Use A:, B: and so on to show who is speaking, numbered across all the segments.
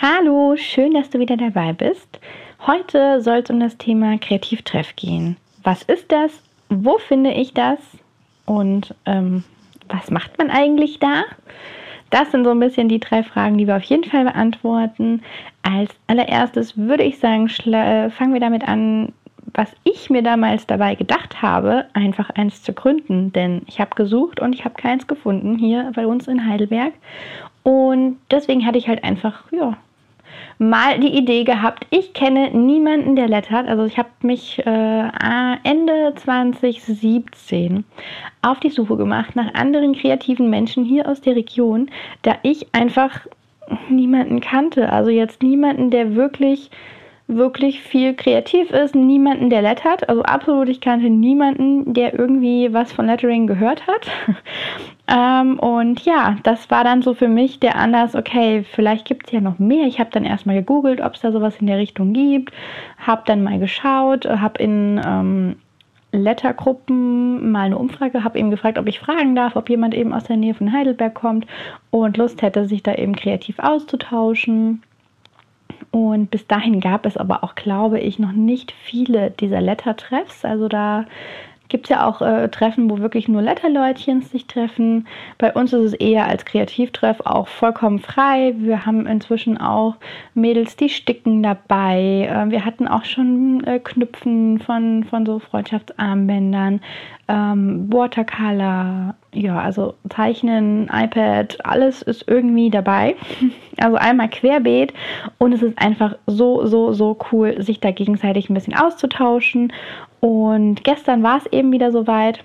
A: Hallo, schön, dass du wieder dabei bist. Heute soll es um das Thema Kreativtreff gehen. Was ist das? Wo finde ich das? Und ähm, was macht man eigentlich da? Das sind so ein bisschen die drei Fragen, die wir auf jeden Fall beantworten. Als allererstes würde ich sagen, äh, fangen wir damit an, was ich mir damals dabei gedacht habe, einfach eins zu gründen. Denn ich habe gesucht und ich habe keins gefunden hier bei uns in Heidelberg. Und deswegen hatte ich halt einfach, ja, mal die Idee gehabt, ich kenne niemanden, der lettert. Also ich habe mich äh, Ende 2017 auf die Suche gemacht nach anderen kreativen Menschen hier aus der Region, da ich einfach niemanden kannte. Also jetzt niemanden, der wirklich wirklich viel kreativ ist, niemanden, der lettert. Also absolut, ich kannte niemanden, der irgendwie was von Lettering gehört hat. ähm, und ja, das war dann so für mich der Anlass, okay, vielleicht gibt es ja noch mehr. Ich habe dann erstmal gegoogelt, ob es da sowas in der Richtung gibt, habe dann mal geschaut, habe in ähm, Lettergruppen mal eine Umfrage, habe eben gefragt, ob ich fragen darf, ob jemand eben aus der Nähe von Heidelberg kommt und Lust hätte, sich da eben kreativ auszutauschen. Und bis dahin gab es aber auch, glaube ich, noch nicht viele dieser Letter-Treffs. Also da gibt es ja auch äh, Treffen, wo wirklich nur Letterleutchen sich treffen. Bei uns ist es eher als Kreativtreff auch vollkommen frei. Wir haben inzwischen auch Mädels, die sticken dabei. Äh, wir hatten auch schon äh, Knüpfen von, von so Freundschaftsarmbändern, ähm, Watercolor, ja, also Zeichnen, iPad, alles ist irgendwie dabei. Also einmal querbeet und es ist einfach so, so, so cool, sich da gegenseitig ein bisschen auszutauschen und gestern war es eben wieder soweit.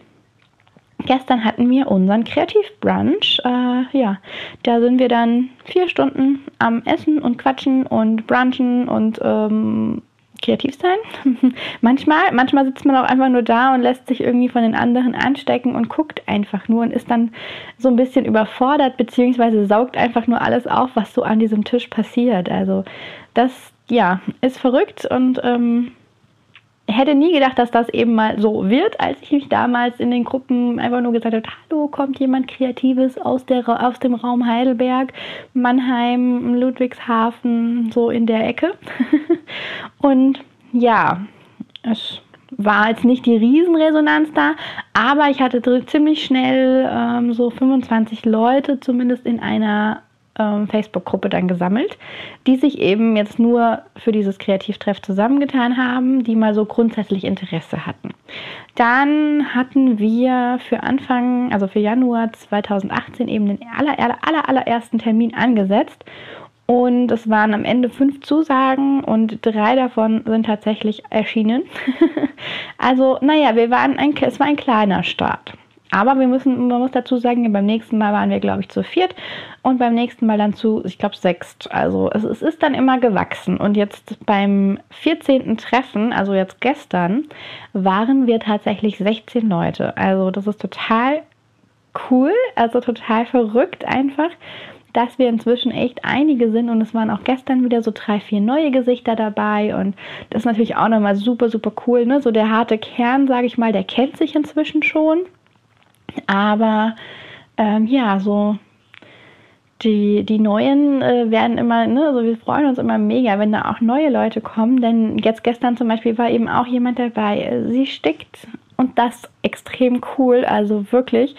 A: Gestern hatten wir unseren Kreativbrunch. Äh, ja, da sind wir dann vier Stunden am Essen und Quatschen und Brunchen und ähm, kreativ sein. manchmal, manchmal sitzt man auch einfach nur da und lässt sich irgendwie von den anderen anstecken und guckt einfach nur und ist dann so ein bisschen überfordert, beziehungsweise saugt einfach nur alles auf, was so an diesem Tisch passiert. Also das, ja, ist verrückt und ähm, hätte nie gedacht, dass das eben mal so wird, als ich mich damals in den Gruppen einfach nur gesagt habe, hallo, kommt jemand Kreatives aus, der, aus dem Raum Heidelberg, Mannheim, Ludwigshafen, so in der Ecke. Und ja, es war jetzt nicht die Riesenresonanz da, aber ich hatte ziemlich schnell ähm, so 25 Leute zumindest in einer Facebook-Gruppe dann gesammelt, die sich eben jetzt nur für dieses Kreativtreff zusammengetan haben, die mal so grundsätzlich Interesse hatten. Dann hatten wir für Anfang, also für Januar 2018 eben den aller, aller, aller, allerersten Termin angesetzt und es waren am Ende fünf Zusagen und drei davon sind tatsächlich erschienen. also, naja, wir waren ein, es war ein kleiner Start. Aber wir müssen, man muss dazu sagen, beim nächsten Mal waren wir, glaube ich, zu viert und beim nächsten Mal dann zu, ich glaube, sechst. Also es, es, ist dann immer gewachsen. Und jetzt beim 14. Treffen, also jetzt gestern, waren wir tatsächlich 16 Leute. Also das ist total cool, also total verrückt einfach dass wir inzwischen echt einige sind und es waren auch gestern wieder so drei, vier neue Gesichter dabei und das ist natürlich auch nochmal super, super cool. Ne? So der harte Kern, sage ich mal, der kennt sich inzwischen schon. Aber ähm, ja, so die, die Neuen äh, werden immer, ne, also wir freuen uns immer mega, wenn da auch neue Leute kommen, denn jetzt gestern zum Beispiel war eben auch jemand dabei, sie stickt. Und das extrem cool, also wirklich.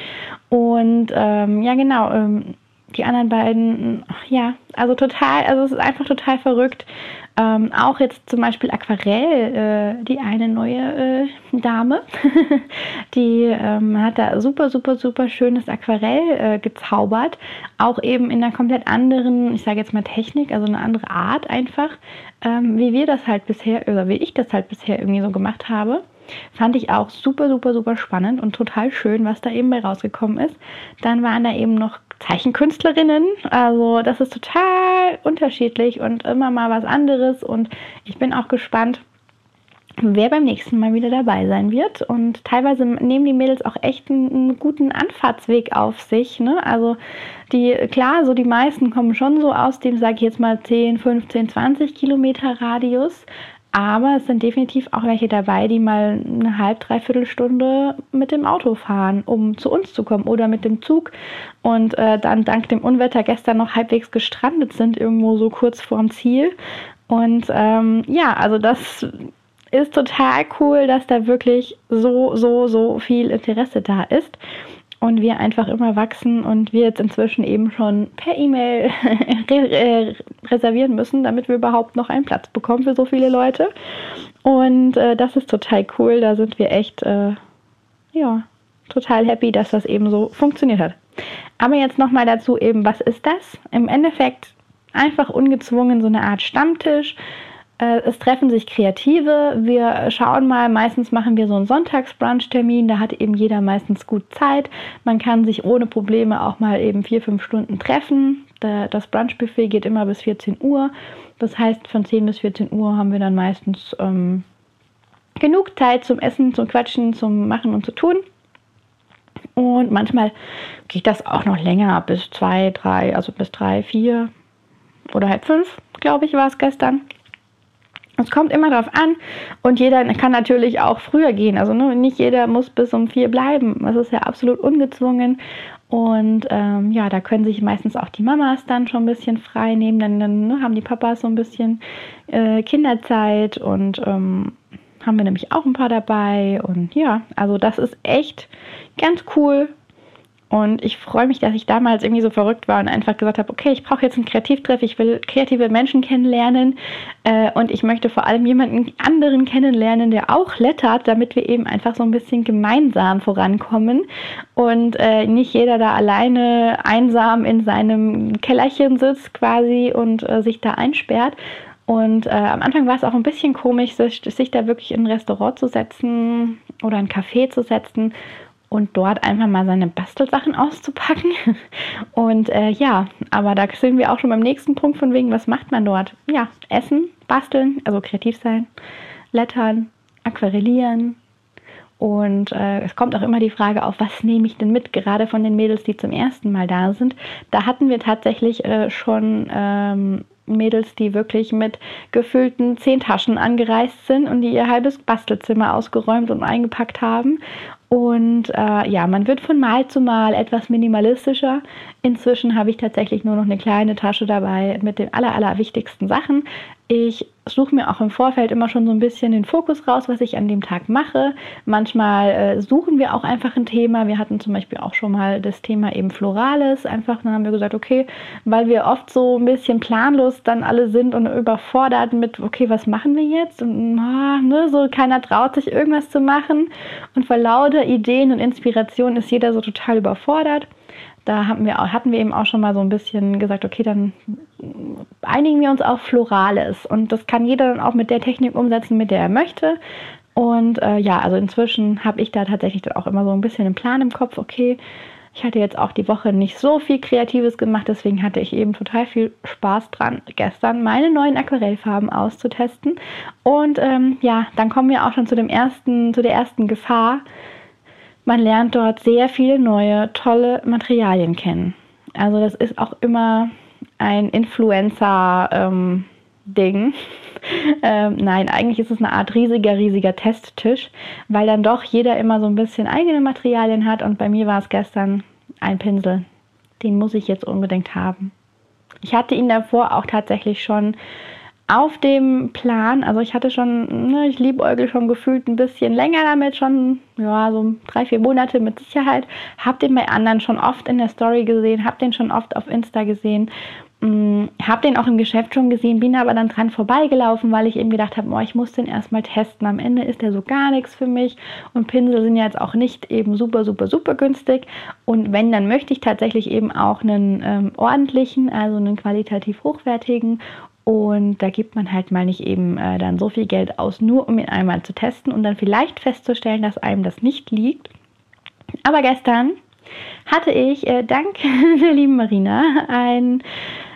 A: Und ähm, ja, genau, ähm, die anderen beiden, ja, also total, also es ist einfach total verrückt. Ähm, auch jetzt zum Beispiel Aquarell, äh, die eine neue äh, Dame, die ähm, hat da super, super, super schönes Aquarell äh, gezaubert. Auch eben in einer komplett anderen, ich sage jetzt mal Technik, also eine andere Art einfach, ähm, wie wir das halt bisher, oder wie ich das halt bisher irgendwie so gemacht habe. Fand ich auch super, super, super spannend und total schön, was da eben bei rausgekommen ist. Dann waren da eben noch Zeichenkünstlerinnen. Also das ist total unterschiedlich und immer mal was anderes. Und ich bin auch gespannt, wer beim nächsten Mal wieder dabei sein wird. Und teilweise nehmen die Mädels auch echt einen, einen guten Anfahrtsweg auf sich. Ne? Also die, klar, so die meisten kommen schon so aus dem, sage ich jetzt mal, 10, 15, 20 Kilometer Radius. Aber es sind definitiv auch welche dabei, die mal eine halb, dreiviertel Stunde mit dem Auto fahren, um zu uns zu kommen oder mit dem Zug und äh, dann dank dem Unwetter gestern noch halbwegs gestrandet sind, irgendwo so kurz vorm Ziel. Und ähm, ja, also das ist total cool, dass da wirklich so, so, so viel Interesse da ist und wir einfach immer wachsen und wir jetzt inzwischen eben schon per E-Mail reservieren müssen, damit wir überhaupt noch einen Platz bekommen für so viele Leute. Und äh, das ist total cool. Da sind wir echt, äh, ja, total happy, dass das eben so funktioniert hat. Aber jetzt nochmal dazu eben, was ist das? Im Endeffekt einfach ungezwungen so eine Art Stammtisch es treffen sich Kreative. Wir schauen mal, meistens machen wir so einen Sonntagsbrunch-Termin, da hat eben jeder meistens gut Zeit. Man kann sich ohne Probleme auch mal eben vier, fünf Stunden treffen. Das Brunch-Buffet geht immer bis 14 Uhr. Das heißt, von 10 bis 14 Uhr haben wir dann meistens ähm, genug Zeit zum Essen, zum Quatschen, zum Machen und zu tun. Und manchmal geht das auch noch länger, bis zwei, drei, also bis drei, vier oder halb fünf, glaube ich, war es gestern. Es kommt immer darauf an und jeder kann natürlich auch früher gehen. Also ne, nicht jeder muss bis um vier bleiben. Das ist ja absolut ungezwungen. Und ähm, ja, da können sich meistens auch die Mamas dann schon ein bisschen frei nehmen. Dann, dann ne, haben die Papas so ein bisschen äh, Kinderzeit und ähm, haben wir nämlich auch ein paar dabei. Und ja, also das ist echt ganz cool und ich freue mich, dass ich damals irgendwie so verrückt war und einfach gesagt habe, okay, ich brauche jetzt einen Kreativtreff, ich will kreative Menschen kennenlernen äh, und ich möchte vor allem jemanden anderen kennenlernen, der auch lettert, damit wir eben einfach so ein bisschen gemeinsam vorankommen und äh, nicht jeder da alleine einsam in seinem Kellerchen sitzt quasi und äh, sich da einsperrt. Und äh, am Anfang war es auch ein bisschen komisch, sich, sich da wirklich in ein Restaurant zu setzen oder ein Café zu setzen und dort einfach mal seine Bastelsachen auszupacken. Und äh, ja, aber da sind wir auch schon beim nächsten Punkt von wegen, was macht man dort? Ja, essen, basteln, also kreativ sein, lettern, aquarellieren. Und äh, es kommt auch immer die Frage auf, was nehme ich denn mit, gerade von den Mädels, die zum ersten Mal da sind. Da hatten wir tatsächlich äh, schon ähm, Mädels, die wirklich mit gefüllten zehn Taschen angereist sind und die ihr halbes Bastelzimmer ausgeräumt und eingepackt haben. Und äh, ja, man wird von Mal zu Mal etwas minimalistischer. Inzwischen habe ich tatsächlich nur noch eine kleine Tasche dabei mit den aller, aller wichtigsten Sachen. Ich suche mir auch im Vorfeld immer schon so ein bisschen den Fokus raus, was ich an dem Tag mache. Manchmal äh, suchen wir auch einfach ein Thema. Wir hatten zum Beispiel auch schon mal das Thema eben Florales. Einfach, dann haben wir gesagt, okay, weil wir oft so ein bisschen planlos dann alle sind und überfordert mit, okay, was machen wir jetzt? Und oh, ne, so keiner traut sich irgendwas zu machen. Und vor lauter Ideen und Inspiration ist jeder so total überfordert da hatten wir, hatten wir eben auch schon mal so ein bisschen gesagt, okay, dann einigen wir uns auf Florales. Und das kann jeder dann auch mit der Technik umsetzen, mit der er möchte. Und äh, ja, also inzwischen habe ich da tatsächlich dann auch immer so ein bisschen einen Plan im Kopf, okay, ich hatte jetzt auch die Woche nicht so viel Kreatives gemacht, deswegen hatte ich eben total viel Spaß dran, gestern meine neuen Aquarellfarben auszutesten. Und ähm, ja, dann kommen wir auch schon zu dem ersten, zu der ersten Gefahr, man lernt dort sehr viele neue, tolle Materialien kennen. Also das ist auch immer ein Influencer-Ding. Ähm, ähm, nein, eigentlich ist es eine Art riesiger, riesiger Testtisch, weil dann doch jeder immer so ein bisschen eigene Materialien hat und bei mir war es gestern ein Pinsel. Den muss ich jetzt unbedingt haben. Ich hatte ihn davor auch tatsächlich schon auf dem Plan, also ich hatte schon, ne, ich liebäugel schon gefühlt ein bisschen länger damit, schon, ja, so drei, vier Monate mit Sicherheit. Hab den bei anderen schon oft in der Story gesehen, hab den schon oft auf Insta gesehen, mh, mm, hab den auch im Geschäft schon gesehen, bin aber dann dran vorbeigelaufen, weil ich eben gedacht habe, ich muss den erstmal testen. Am Ende ist der so gar nichts für mich und Pinsel sind ja jetzt auch nicht eben super, super, super günstig. Und wenn, dann möchte ich tatsächlich eben auch einen ähm, ordentlichen, also einen qualitativ hochwertigen und da gibt man halt mal nicht eben äh, dann so viel Geld aus, nur um ihn einmal zu testen und dann vielleicht festzustellen, dass einem das nicht liegt. Aber gestern hatte ich äh, dank der lieben Marina ein,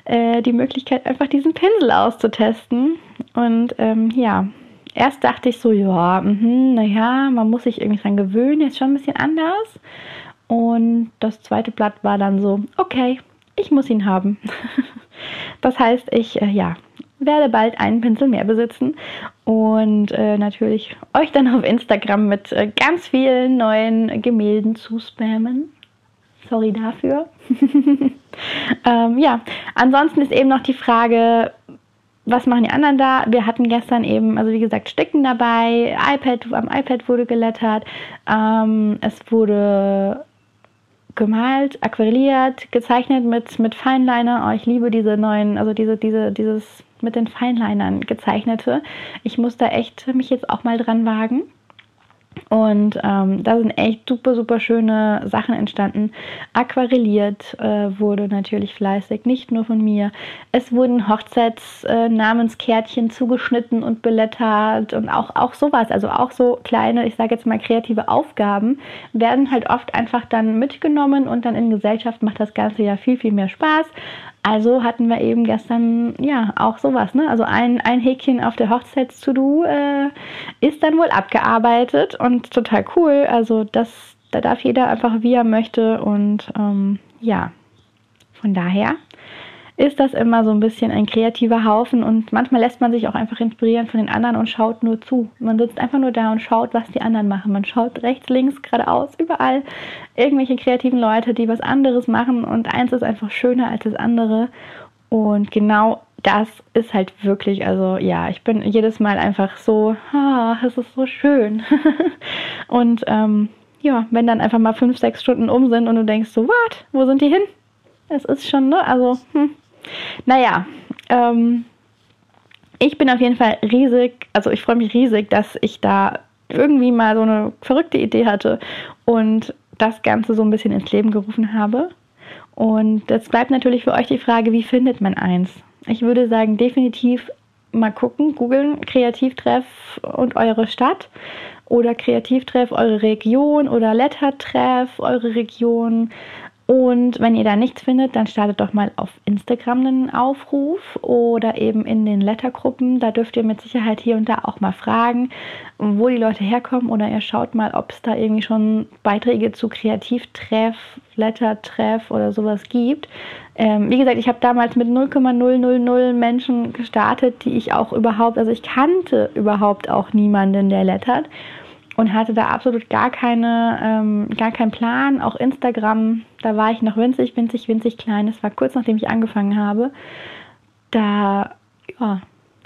A: äh, die Möglichkeit, einfach diesen Pinsel auszutesten. Und ähm, ja, erst dachte ich so, ja, mh, naja, man muss sich irgendwie dran gewöhnen, ist schon ein bisschen anders. Und das zweite Blatt war dann so, okay, ich muss ihn haben. das heißt, ich, äh, ja, werde bald einen Pinsel mehr besitzen und äh, natürlich euch dann auf Instagram mit äh, ganz vielen neuen Gemälden zu spammen. Sorry dafür. ähm, ja, ansonsten ist eben noch die Frage, was machen die anderen da? Wir hatten gestern eben, also wie gesagt, Sticken dabei, iPad, am iPad wurde gelettert, ähm, es wurde gemalt, aquarelliert, gezeichnet mit, mit Feinliner. Oh, ich liebe diese neuen, also diese, diese, dieses mit den Feinlinern gezeichnete. Ich muss da echt mich jetzt auch mal dran wagen. Und ähm, da sind echt super, super schöne Sachen entstanden. Aquarelliert äh, wurde natürlich fleißig, nicht nur von mir. Es wurden Hochzeitsnamenskärtchen äh, zugeschnitten und belettert und auch, auch sowas. Also auch so kleine, ich sage jetzt mal kreative Aufgaben werden halt oft einfach dann mitgenommen und dann in Gesellschaft macht das Ganze ja viel, viel mehr Spaß. Also hatten wir eben gestern ja auch sowas, ne? Also ein, ein Häkchen auf der Hochzeits-To-Do äh, ist dann wohl abgearbeitet und total cool. Also das, da darf jeder einfach wie er möchte und ähm, ja, von daher ist das immer so ein bisschen ein kreativer Haufen und manchmal lässt man sich auch einfach inspirieren von den anderen und schaut nur zu. Man sitzt einfach nur da und schaut, was die anderen machen. Man schaut rechts, links, geradeaus, überall irgendwelche kreativen Leute, die was anderes machen und eins ist einfach schöner als das andere. Und genau das ist halt wirklich, also ja, ich bin jedes Mal einfach so, ah, es ist so schön. und ähm, ja, wenn dann einfach mal fünf, sechs Stunden um sind und du denkst so, what, wo sind die hin? Es ist schon, ne, also, hm, naja, ähm, ich bin auf jeden Fall riesig, also ich freue mich riesig, dass ich da irgendwie mal so eine verrückte Idee hatte und das Ganze so ein bisschen ins Leben gerufen habe. Und jetzt bleibt natürlich für euch die Frage, wie findet man eins? Ich würde sagen, definitiv mal gucken, googeln, Kreativtreff und eure Stadt oder Kreativtreff eure Region oder Lettertreff eure Region und wenn ihr da nichts findet, dann startet doch mal auf Instagram einen Aufruf oder eben in den Lettergruppen. Da dürft ihr mit Sicherheit hier und da auch mal fragen, wo die Leute herkommen oder ihr schaut mal, ob es da irgendwie schon Beiträge zu Kreativtreff, Lettertreff oder sowas gibt. Ähm, wie gesagt, ich habe damals mit 0,000 Menschen gestartet, die ich auch überhaupt, also ich kannte überhaupt auch niemanden, der lettert und hatte da absolut gar keine, ähm, gar keinen Plan. Auch Instagram, da war ich noch winzig, winzig, winzig klein. Das war kurz nachdem ich angefangen habe. Da ja,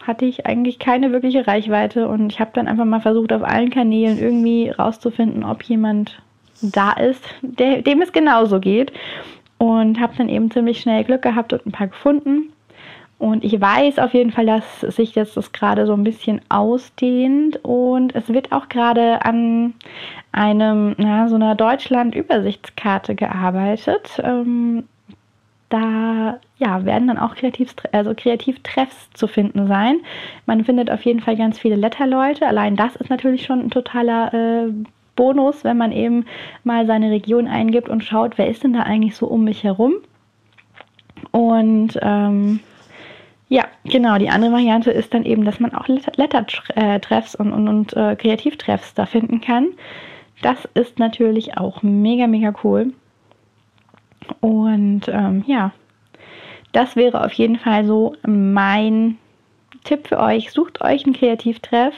A: hatte ich eigentlich keine wirkliche Reichweite und ich habe dann einfach mal versucht, auf allen Kanälen irgendwie rauszufinden, ob jemand da ist, der, dem es genauso geht. Und habe dann eben ziemlich schnell Glück gehabt und ein paar gefunden. Und ich weiß auf jeden Fall, dass sich jetzt das gerade so ein bisschen ausdehnt und es wird auch gerade an einem, na, so einer Deutschland-Übersichtskarte gearbeitet. Ähm, da ja, werden dann auch Kreativ, also Kreativtreffs zu finden sein. Man findet auf jeden Fall ganz viele Letterleute. Allein das ist natürlich schon ein totaler äh, Bonus, wenn man eben mal seine Region eingibt und schaut, wer ist denn da eigentlich so um mich herum. Und ähm, ja, genau. Die andere Variante ist dann eben, dass man auch Lettertreffs und, und, und äh, Kreativtreffs da finden kann. Das ist natürlich auch mega, mega cool. Und ähm, ja, das wäre auf jeden Fall so mein Tipp für euch. Sucht euch einen Kreativtreff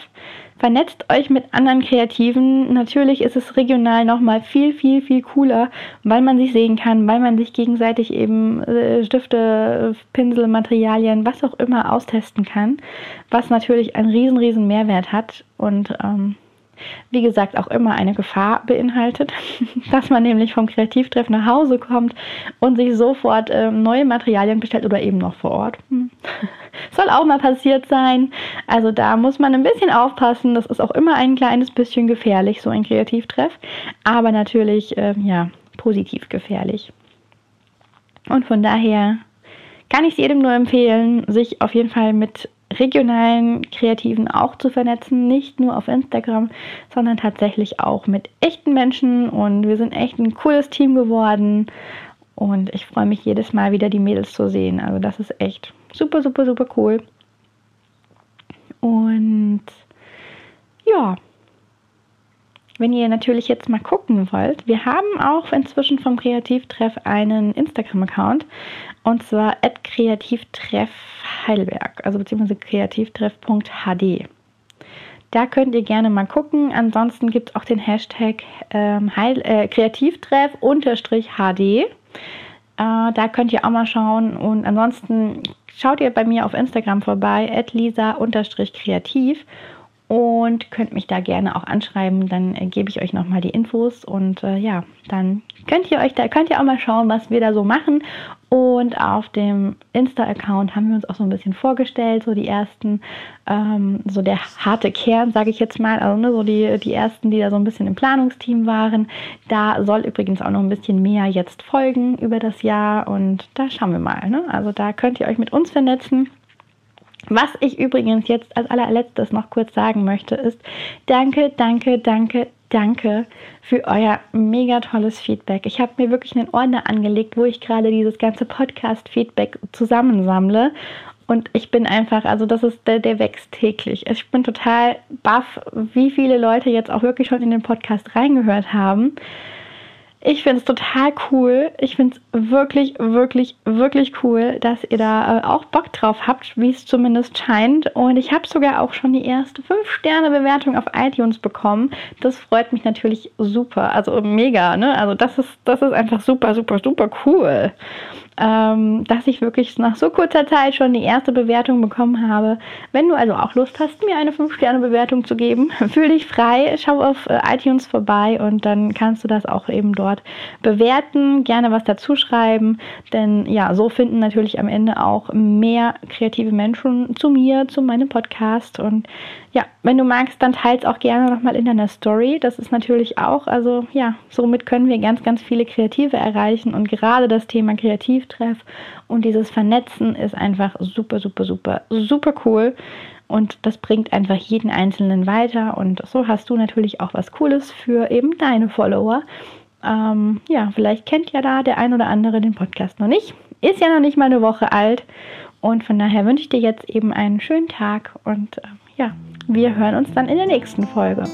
A: Vernetzt euch mit anderen Kreativen. Natürlich ist es regional nochmal viel, viel, viel cooler, weil man sich sehen kann, weil man sich gegenseitig eben äh, Stifte, Pinsel, Materialien, was auch immer austesten kann, was natürlich einen riesen, riesen Mehrwert hat und ähm, wie gesagt auch immer eine Gefahr beinhaltet, dass man nämlich vom Kreativtreff nach Hause kommt und sich sofort ähm, neue Materialien bestellt oder eben noch vor Ort. Hm. Soll auch mal passiert sein. Also da muss man ein bisschen aufpassen. Das ist auch immer ein kleines bisschen gefährlich, so ein Kreativtreff. Aber natürlich, ähm, ja, positiv gefährlich. Und von daher kann ich es jedem nur empfehlen, sich auf jeden Fall mit regionalen Kreativen auch zu vernetzen, nicht nur auf Instagram, sondern tatsächlich auch mit echten Menschen und wir sind echt ein cooles Team geworden und ich freue mich jedes Mal wieder die Mädels zu sehen. Also das ist echt super, super, super cool. Und ja, wenn ihr natürlich jetzt mal gucken wollt, wir haben auch inzwischen vom Kreativtreff einen Instagram-Account und zwar Kreativtreff Heidelberg, also beziehungsweise kreativtreff.hd. Da könnt ihr gerne mal gucken. Ansonsten gibt es auch den Hashtag ähm, äh, Kreativtreff-HD. Äh, da könnt ihr auch mal schauen. Und ansonsten schaut ihr bei mir auf Instagram vorbei, lisa-kreativ und könnt mich da gerne auch anschreiben. Dann äh, gebe ich euch nochmal die Infos und äh, ja, dann könnt ihr euch da könnt ihr auch mal schauen, was wir da so machen. Und auf dem Insta-Account haben wir uns auch so ein bisschen vorgestellt, so die ersten, ähm, so der harte Kern, sage ich jetzt mal, also ne, so die, die ersten, die da so ein bisschen im Planungsteam waren. Da soll übrigens auch noch ein bisschen mehr jetzt folgen über das Jahr und da schauen wir mal. Ne? Also da könnt ihr euch mit uns vernetzen. Was ich übrigens jetzt als allerletztes noch kurz sagen möchte, ist danke, danke, danke, danke für euer mega tolles Feedback. Ich habe mir wirklich einen Ordner angelegt, wo ich gerade dieses ganze Podcast-Feedback zusammensammle. Und ich bin einfach, also das ist, der, der wächst täglich. Ich bin total baff, wie viele Leute jetzt auch wirklich schon in den Podcast reingehört haben. Ich finde es total cool. Ich finde es wirklich, wirklich, wirklich cool, dass ihr da äh, auch Bock drauf habt, wie es zumindest scheint. Und ich habe sogar auch schon die erste 5-Sterne-Bewertung auf iTunes bekommen. Das freut mich natürlich super. Also mega, ne? Also das ist, das ist einfach super, super, super cool ähm, dass ich wirklich nach so kurzer Zeit schon die erste Bewertung bekommen habe. Wenn du also auch Lust hast, mir eine 5-Sterne-Bewertung zu geben, fühl dich frei, schau auf äh, iTunes vorbei und dann kannst du das auch eben dort bewerten, gerne was dazu schreiben, denn ja, so finden natürlich am Ende auch mehr kreative Menschen zu mir, zu meinem Podcast und ja, wenn du magst, dann teils auch gerne nochmal in deiner Story. Das ist natürlich auch, also ja, somit können wir ganz, ganz viele Kreative erreichen und gerade das Thema Kreativtreff und dieses Vernetzen ist einfach super, super, super, super cool. Und das bringt einfach jeden Einzelnen weiter. Und so hast du natürlich auch was Cooles für eben deine Follower. Ähm, ja, vielleicht kennt ja da der ein oder andere den Podcast noch nicht. Ist ja noch nicht mal eine Woche alt. Und von daher wünsche ich dir jetzt eben einen schönen Tag und äh, ja, wir hören uns dann in der nächsten Folge.